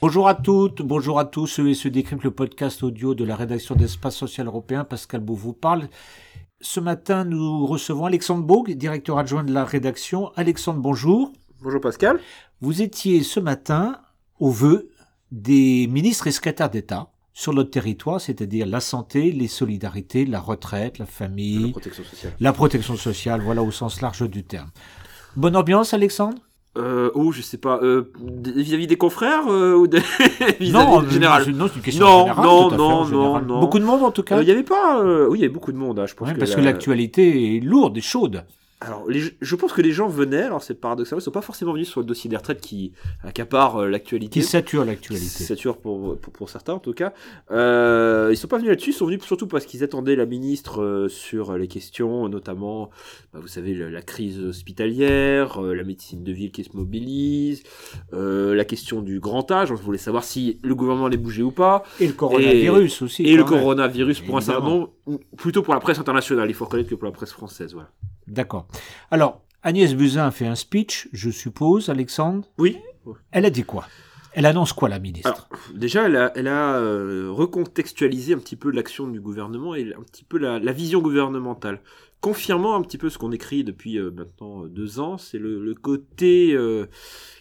Bonjour à toutes, bonjour à tous, ceux et ceux décryptent le podcast audio de la rédaction d'Espace Social Européen, Pascal Beau vous parle. Ce matin, nous recevons Alexandre Bourg, directeur adjoint de la rédaction. Alexandre, bonjour. Bonjour Pascal. Vous étiez ce matin au vœu des ministres et secrétaires d'État sur notre territoire, c'est-à-dire la santé, les solidarités, la retraite, la famille, la protection sociale. La protection sociale, voilà au sens large du terme. Bonne ambiance, Alexandre? Euh, oh, je sais pas, euh, vis-à-vis des confrères euh, ou vis-à-vis non, général Non, c'est une question non, générale. Non, non, fait, non, général. non. Beaucoup de monde en tout cas. Il y avait pas, euh, oui, il y avait beaucoup de monde. Hein, je pense Ouais, que parce la- que l'actualité est lourde et chaude. Alors, les- je pense que les gens venaient. Alors, c'est paradoxal, ils sont pas forcément venus sur le dossier des retraites qui accapare euh, l'actualité. Qui sature l'actualité. sature pour, pour, pour certains en tout cas. Euh, ils sont pas venus là-dessus, ils sont venus surtout parce qu'ils attendaient la ministre euh, sur les questions, notamment, bah, vous savez, la crise hospitalière, euh, la médecine de ville qui se mobilise, euh, la question du grand âge. On voulait savoir si le gouvernement allait bouger ou pas, Et le coronavirus aussi. et le même. coronavirus pour un certain nombre, plutôt pour la presse internationale. Il faut reconnaître que pour la presse française, voilà. D'accord. Alors, Agnès Buzyn a fait un speech, je suppose, Alexandre. Oui. Elle a dit quoi? Elle annonce quoi, la ministre? Alors, déjà, elle a, elle a euh, recontextualisé un petit peu l'action du gouvernement et un petit peu la, la vision gouvernementale. Confirmant un petit peu ce qu'on écrit depuis euh, maintenant euh, deux ans, c'est le, le côté, euh,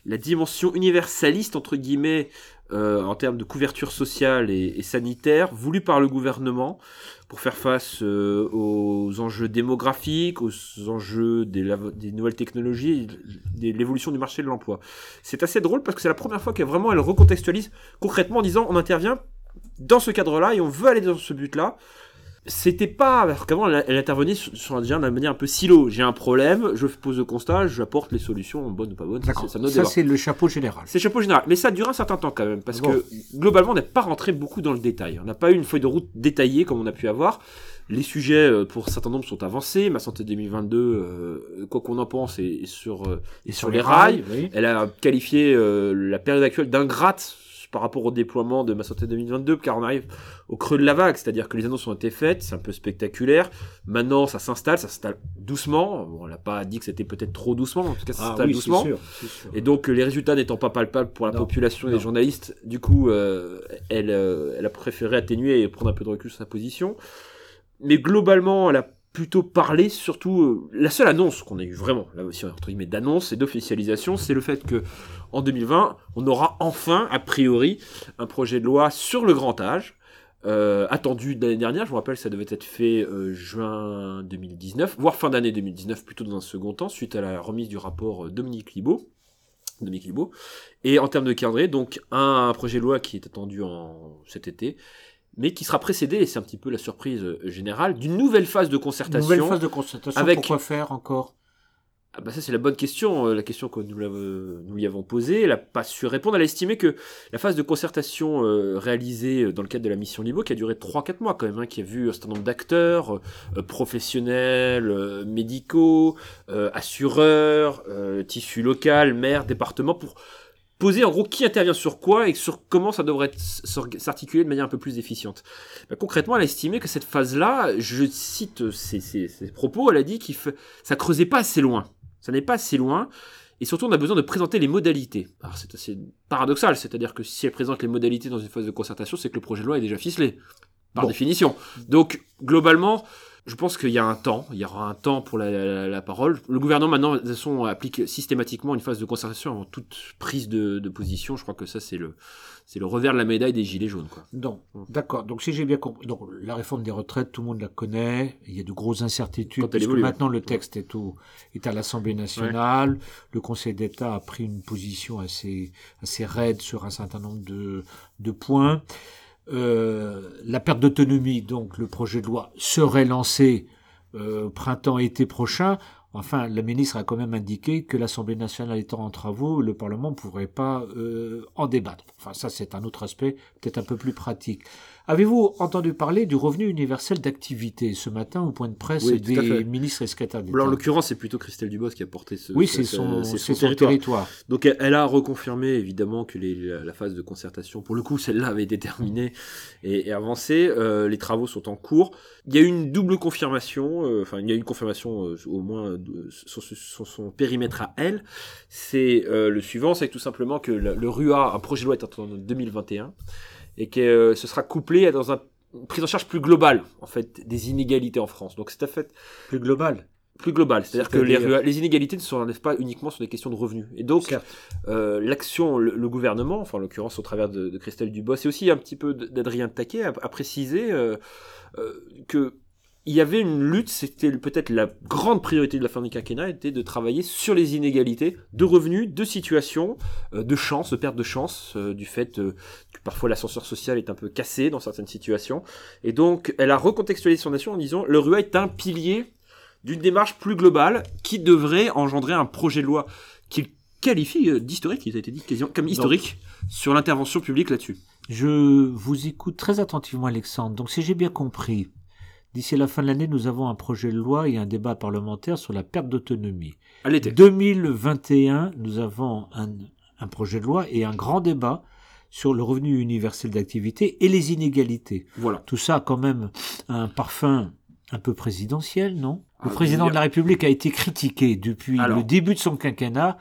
la dimension universaliste, entre guillemets, euh, en termes de couverture sociale et, sanitaire, voulue par le gouvernement pour faire face euh, aux enjeux démographiques, aux enjeux des, des nouvelles technologies, de l'évolution du marché de l'emploi. C'est assez drôle parce que c'est la première fois qu'elle vraiment elle recontextualise concrètement en disant on intervient dans ce cadre-là et on veut aller dans ce but-là. C'était pas alors qu'avant elle, elle intervenait sur, sur déjà d'une manière un peu silo. J'ai un problème, je pose le constat, j'apporte les solutions bonnes ou pas bonnes. ça, ça, c'est le chapeau général. C'est chapeau général, mais ça a duré un certain temps quand même, parce Bon. que globalement on n'est pas rentré beaucoup dans le détail. On n'a pas eu une feuille de route détaillée comme on a pu avoir. Les sujets, euh, pour un certain nombre, sont avancés. Ma santé 2022, euh, quoi qu'on en pense, est, est sur, euh, est sur les rails. oui. Elle a qualifié euh, la période actuelle d'ingrate par rapport au déploiement de Ma Santé 2022, car on arrive au creux de la vague, c'est-à-dire que les annonces ont été faites, c'est un peu spectaculaire. Maintenant, ça s'installe, ça s'installe doucement. Bon, on n'a pas dit que c'était peut-être trop doucement, en tout cas, ça Ah s'installe oui, doucement. sûr, c'est sûr. Et donc, les résultats n'étant pas palpables pour la Non, population et les journalistes, du coup, euh, elle, euh, elle a préféré atténuer et prendre un peu de recul sur sa position. Mais globalement, elle a plutôt parlé, surtout, euh, la seule annonce qu'on a eu vraiment, là aussi, entre guillemets, d'annonce et d'officialisation, c'est le fait que en 2020, on aura enfin, a priori, un projet de loi sur le grand âge. euh, attendu l'année dernière, je vous rappelle, ça devait être fait euh, juin 2019, voire fin d'année 2019, plutôt dans un second temps, suite à la remise du rapport Dominique Libaud. Dominique Libaud. Et en termes de calendrier, donc un projet de loi qui est attendu en cet été, mais qui sera précédé, et c'est un petit peu la surprise euh, générale, d'une nouvelle phase de concertation. Nouvelle phase de constatation. avec- Pourquoi faire encore? Ah bah ça c'est la bonne question, euh, la question que nous, lui avons posée. Elle n'a pas su répondre. Elle a estimé que la phase de concertation euh, réalisée dans le cadre de la mission Libo, qui a duré 3-4 mois quand même, hein, qui a vu un certain nombre d'acteurs, euh, professionnels, euh, médicaux, euh, assureurs, tissu local, maire, département, pour poser en gros qui intervient sur quoi et sur comment ça devrait s'articuler de manière un peu plus efficiente. Bah, concrètement, elle a estimé que cette phase-là, je cite ses, ses- ses propos, elle a dit que ça creusait pas assez loin. Ça n'est pas assez loin. Et surtout, on a besoin de présenter les modalités. Alors, c'est assez paradoxal, c'est-à-dire que si elle présente les modalités dans une phase de concertation, c'est que le projet de loi est déjà ficelé, par Bon. définition. Donc, globalement, je pense qu'il y a un temps, il y aura un temps pour la, la- la parole. Le gouvernement, maintenant, de toute façon, applique systématiquement une phase de concertation avant toute prise de, de position. Je crois que ça, c'est le, c'est le revers de la médaille des Gilets jaunes. Quoi. Donc, d'accord. Donc, si j'ai bien compris, donc la réforme des retraites, tout le monde la connaît. Il y a de grosses incertitudes puisque évolue, maintenant le texte est au, est à l'Assemblée nationale. Le Conseil d'État a pris une position assez, assez raide sur un certain nombre de, de points. La perte d'autonomie, donc le projet de loi serait lancé euh, printemps-été prochain. Enfin, la ministre a quand même indiqué que l'Assemblée nationale étant en travaux, le Parlement ne pourrait pas euh, en débattre. Enfin, ça, c'est un autre aspect, peut-être un peu plus pratique. Avez-vous entendu parler du revenu universel d'activité ce matin au point de presse Oui, des ministres et secrétaires d'État en l'occurrence, c'est plutôt Christelle Dubos qui a porté ce. Oui, ce- c'est son, territoire. Donc elle, a reconfirmé évidemment que les- la, phase de concertation, pour le coup celle-là avait été terminée et, et avancée. Euh, les travaux sont en cours. Il y a eu une double confirmation, euh, enfin il y a eu une confirmation au moins sur, son périmètre à elle. C'est euh, le suivant, c'est tout simplement que le, le RUA, un projet de loi est en 2021 et que euh, ce sera couplé dans un une prise en charge plus globale en fait des inégalités en France. Donc c'est à fait Plus global. plus global. C'est-à-dire que les, inégalités ne s'enlèvent pas uniquement sur des questions de revenus. Et donc, euh, l'action, le, le gouvernement, enfin en l'occurrence au travers de, de Christelle Dubos et aussi un petit peu d'Adrien Taquet, a, a précisé euh, euh, que il y avait une lutte, c'était peut-être la grande priorité de la fin du quinquennat, était de travailler sur les inégalités de revenus, de situation, euh, de chance, de perte de chance, euh, du fait euh, que parfois l'ascenseur social est un peu cassé dans certaines situations. Et donc, elle a recontextualisé son nation en disant le RUA est un pilier d'une démarche plus globale qui devrait engendrer un projet de loi qu'il qualifie d'historique, il a été dit quasiment comme historique, sur l'intervention publique là-dessus. Je vous écoute très attentivement, Alexandre. Donc, si j'ai bien compris, d'ici la fin de l'année, nous avons un projet de loi et un débat parlementaire sur la perte d'autonomie. À l'été. 2021, nous avons un, un projet de loi et un grand débat sur le revenu universel d'activité et les inégalités. Voilà. Tout ça a quand même un parfum un peu présidentiel, non? Le Ah, président bien. de la République a été critiqué depuis Alors. le début de son quinquennat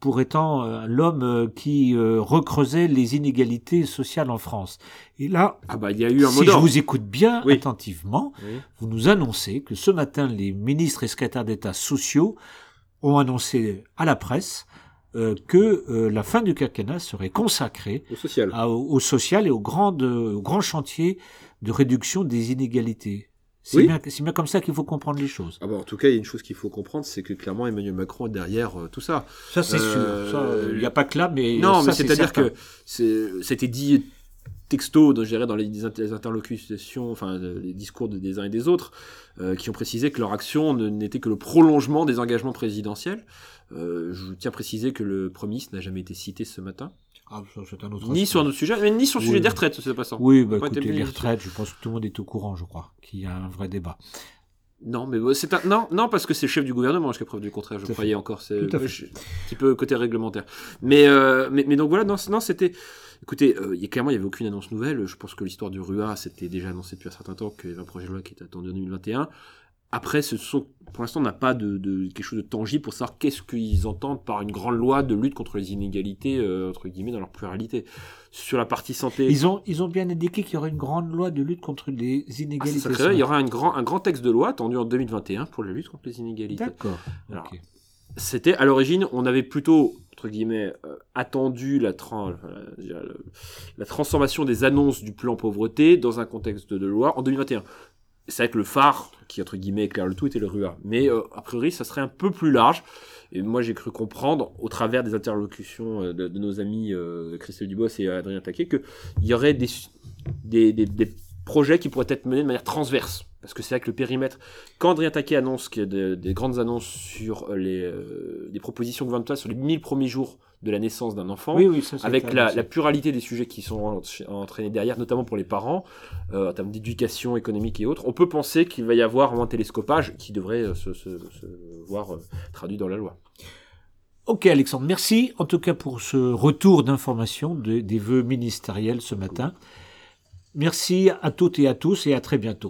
pour étant euh, l'homme euh, qui euh, recreusait les inégalités sociales en France. Et là, Ah bah il y a eu un mot si je vous écoute bien Oui. attentivement, Oui. vous nous annoncez que ce matin, les ministres et secrétaires d'État sociaux ont annoncé à la presse euh, que euh, la fin du quinquennat serait consacrée Au social. à- au, au social et au grand, au grand chantier de réduction des inégalités. C'est Oui. bien, comme ça qu'il faut comprendre les choses. Ah bah, en tout cas, il y a une chose qu'il faut comprendre, c'est que clairement Emmanuel Macron est derrière euh, tout ça. Ça, c'est Euh, sûr. Euh, Il n'y a pas que là, mais non, ça, mais c'est c'est-à-dire que c'était dit texto, dans- je dirais, dans les, interlocutions, enfin les discours de- des uns et des autres, euh, qui ont précisé que leur action n'était que le prolongement des engagements présidentiels. Je tiens à préciser que le Premier ministre n'a jamais été cité ce matin, Ah, c'est un autre ni sur un autre sujet, mais ni sur le Oui. sujet des retraites, c'est pas ça. Oui, bah, écoutez, les retraites, je pense que tout le monde est au courant, je crois, qu'il y a un vrai débat. Non, mais c'est un... non, non, parce que c'est le chef du gouvernement, jusqu'à preuve du contraire, je Tout croyais encore. C'est Tout à fait. je- un petit peu côté réglementaire. Mais, euh, mais, mais donc voilà, non, non c'était. Écoutez, euh, y a clairement, il n'y avait aucune annonce nouvelle. Je pense que l'histoire du RUA, c'était déjà annoncé depuis un certain temps qu'il y avait un projet de loi qui était attendu en 2021. Après, ce sont, pour l'instant, on n'a pas de, de quelque chose de tangible pour savoir qu'est-ce qu'ils entendent par une grande loi de lutte contre les inégalités, euh, entre guillemets, dans leur pluralité. Sur la partie santé. Ils ont, ils ont bien indiqué qu'il y aurait une grande loi de lutte contre les Ah, inégalités. ça serait vrai, il y aura un grand, un grand texte de loi attendu en 2021 pour la lutte contre les inégalités. D'accord. C'était à l'origine, on avait plutôt entre guillemets euh, attendu la, tran- euh, la transformation des annonces du plan pauvreté dans un contexte de loi en 2021. C'est vrai que le phare qui entre guillemets éclaire le tout était le RUA, mais euh, a priori ça serait un peu plus large. Et moi j'ai cru comprendre au travers des interlocutions euh, de, nos amis euh, Christelle Dubos et Adrien Taquet qu'il y aurait des projets qui pourraient être menés de manière transverse. Parce que c'est vrai que le périmètre, quand Adrien Taquet annonce qu'il y a de- des grandes annonces sur les, euh, des propositions gouvernementales sur les 1000 premiers jours de la naissance d'un enfant, Oui, oui, ça, c'est avec la, pluralité des sujets qui sont en- entraînés derrière, notamment pour les parents, euh, en termes d'éducation économique et autres, on peut penser qu'il va y avoir un télescopage qui devrait euh, se, se- se voir euh, traduit dans la loi. Ok, Alexandre, merci en tout cas pour ce retour d'information de- des vœux ministériels ce matin. Merci à toutes et à tous et à très bientôt.